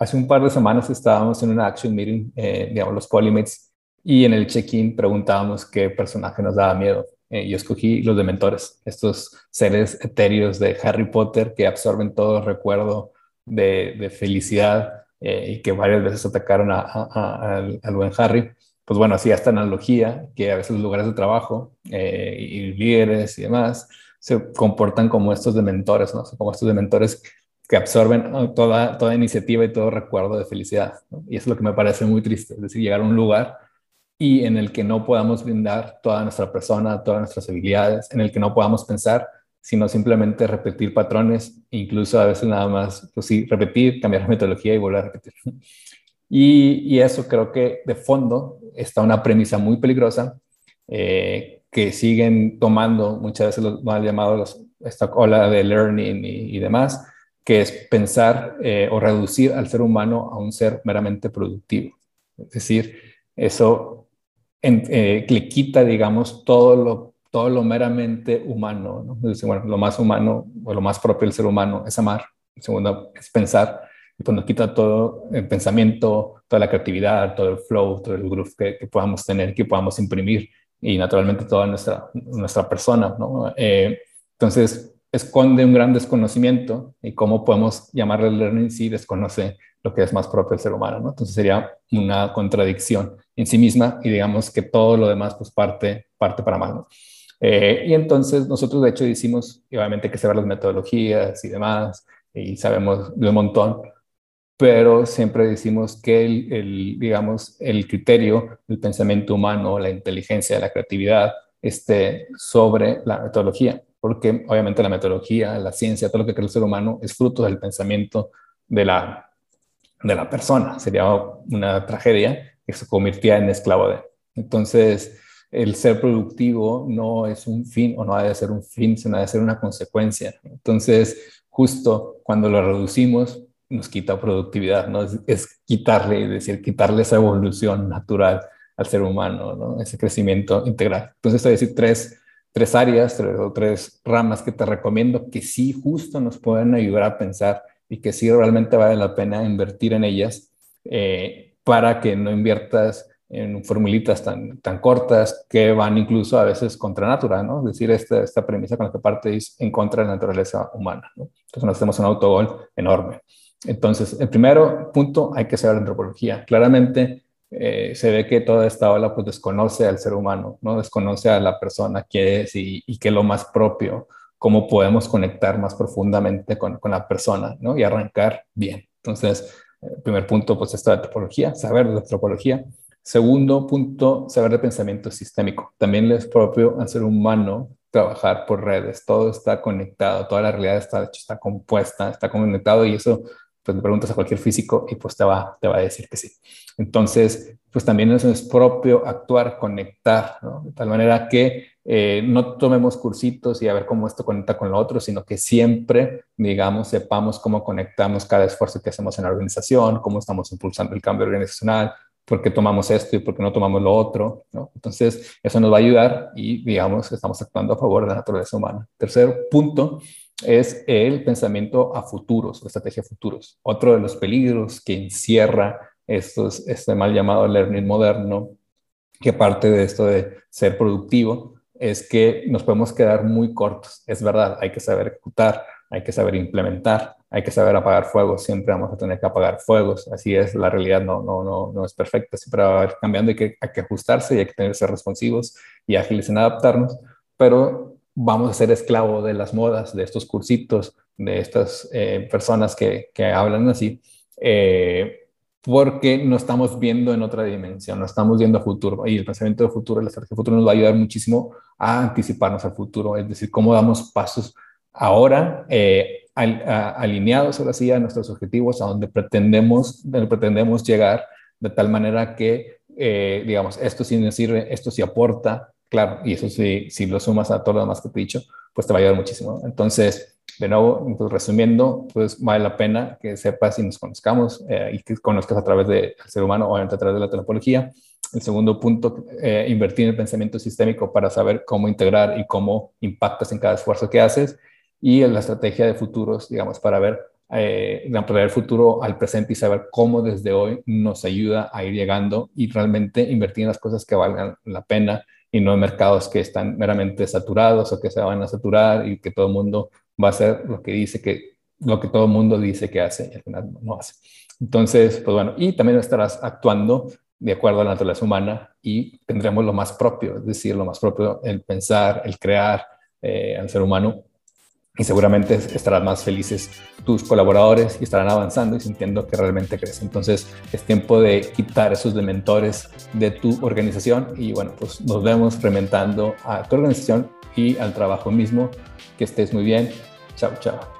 hace un par de semanas estábamos en una action meeting, eh, digamos, los Polymates, y en el check-in preguntábamos qué personaje nos daba miedo. Eh, yo escogí los dementores, estos seres etéreos de Harry Potter que absorben todo el recuerdo de, felicidad eh, y que varias veces atacaron al, buen Harry. Pues bueno, hacía esta analogía que a veces los lugares de trabajo eh, y líderes y demás se comportan como estos dementores, ¿no? Como estos dementores que absorben toda, toda iniciativa y todo recuerdo de felicidad. Y eso es lo que me parece muy triste, es decir, llegar a un lugar y en el que no podamos brindar toda nuestra persona, todas nuestras habilidades, en el que no podamos pensar, sino simplemente repetir patrones, incluso a veces nada más, pues sí, repetir, cambiar la metodología y volver a repetir. Y, y eso creo que de fondo está una premisa muy peligrosa eh, que siguen tomando muchas veces los mal llamados esta ola de learning y, demás, que es pensar eh, o reducir al ser humano a un ser meramente productivo. Es decir, eso eh, le quita, digamos, todo lo, todo lo meramente humano. lo más humano o lo más propio del ser humano es amar. Segundo es pensar. Y cuando quita todo el pensamiento, toda la creatividad, todo el flow, todo el groove que, podamos tener, que podamos imprimir y naturalmente toda nuestra, nuestra persona. ¿no? Eh, entonces, esconde un gran desconocimiento y cómo podemos llamarle learning si desconoce lo que es más propio del ser humano, ¿no? Entonces sería una contradicción en sí misma y digamos que todo lo demás pues parte, parte para ¿no? Eh, y entonces nosotros de hecho decimos, obviamente que saber las metodologías y demás, y sabemos de un montón, pero siempre decimos que el, el, digamos, el criterio del pensamiento humano, la inteligencia, la creatividad, esté sobre la metodología, porque obviamente la metodología, la ciencia, todo lo que cree el ser humano es fruto del pensamiento de la de la persona. Sería una tragedia que se convirtiera en esclavo de. Entonces, el ser productivo no es un fin o no ha de ser un fin, sino ha de ser una consecuencia. Entonces, justo cuando lo reducimos, nos quita productividad, ¿no? Es, quitarle, es decir, quitarle esa evolución natural al ser humano, ¿no? Ese crecimiento integral. Entonces, voy a decir tres, tres áreas tres, o tres ramas que te recomiendo que sí justo nos pueden ayudar a pensar y que sí realmente vale la pena invertir en ellas eh, para que no inviertas en formulitas tan, tan cortas que van incluso a veces contra natura, ¿no? Es decir, esta, esta premisa con la que parte es en contra de la naturaleza humana, ¿no? Entonces nos hacemos un autogol enorme. Entonces, el primero punto, hay que saber antropología. Claramente eh, se ve que toda esta ola pues desconoce al ser humano, ¿no? Desconoce a la persona que es y, y que lo más propio cómo podemos conectar más profundamente con, con la persona, ¿no? Y arrancar bien. Entonces, el eh, primer punto, pues, esta de topología, saber de la topología. Segundo punto, saber de pensamiento sistémico. También es propio al ser humano trabajar por redes. Todo está conectado, toda la realidad está, está compuesta, está conectado y eso pues le preguntas a cualquier físico y pues te va, te va a decir que sí. Entonces, pues también eso es propio actuar, conectar, ¿no? De tal manera que eh, no tomemos cursitos y a ver cómo esto conecta con lo otro, sino que siempre, digamos, sepamos cómo conectamos cada esfuerzo que hacemos en la organización, cómo estamos impulsando el cambio organizacional, por qué tomamos esto y por qué no tomamos lo otro, ¿no? Entonces, eso nos va a ayudar y, digamos, estamos actuando a favor de la naturaleza humana. Tercer punto es el pensamiento a futuros, la estrategia a futuros. Otro de los peligros que encierra estos, este mal llamado learning moderno, que parte de esto de ser productivo, es que nos podemos quedar muy cortos. Es verdad, hay que saber ejecutar, hay que saber implementar, hay que saber apagar fuegos, siempre vamos a tener que apagar fuegos, así es, la realidad no, no, no, no es perfecta, siempre va a ir cambiando, hay que, hay que ajustarse y hay que tener que ser responsivos y ágiles en adaptarnos, pero vamos a ser esclavo de las modas, de estos cursitos, de estas eh, personas que, que, hablan así, eh, porque no estamos viendo en otra dimensión, no estamos viendo a futuro. Y el pensamiento de futuro, la estrategia de futuro nos va a ayudar muchísimo a anticiparnos al futuro, es decir, cómo damos pasos ahora eh, alineados ahora sí a nuestros objetivos, a donde pretendemos, donde pretendemos llegar, de tal manera que, digamos, esto sí nos sirve, esto sí aporta, Claro, y eso sí, si lo sumas a todo lo demás que te he dicho, pues te va a ayudar muchísimo. Entonces, de nuevo, pues resumiendo, pues vale la pena que sepas y nos conozcamos eh, y que conozcas a través del ser humano, obviamente a través de la topología. El segundo punto, eh, invertir en el pensamiento sistémico para saber cómo integrar y cómo impactas en cada esfuerzo que haces. Y en la estrategia de futuros, digamos, para ver eh, el futuro al presente y saber cómo desde hoy nos ayuda a ir llegando y realmente invertir en las cosas que valgan la pena y no en mercados que están meramente saturados o que se van a saturar y que todo el mundo va a hacer lo que dice que lo que todo el mundo dice que hace y al final no hace. Entonces, pues bueno, y también estarás actuando de acuerdo a la naturaleza humana y tendremos lo más propio, es decir, lo más propio, el pensar, el crear eh, al ser humano y seguramente estarán más felices tus colaboradores y estarán avanzando y sintiendo que realmente crees. Entonces es tiempo de quitar esos dementores de tu organización y bueno, pues nos vemos rementando a tu organización y al trabajo mismo. Que estés muy bien. Chao, chao.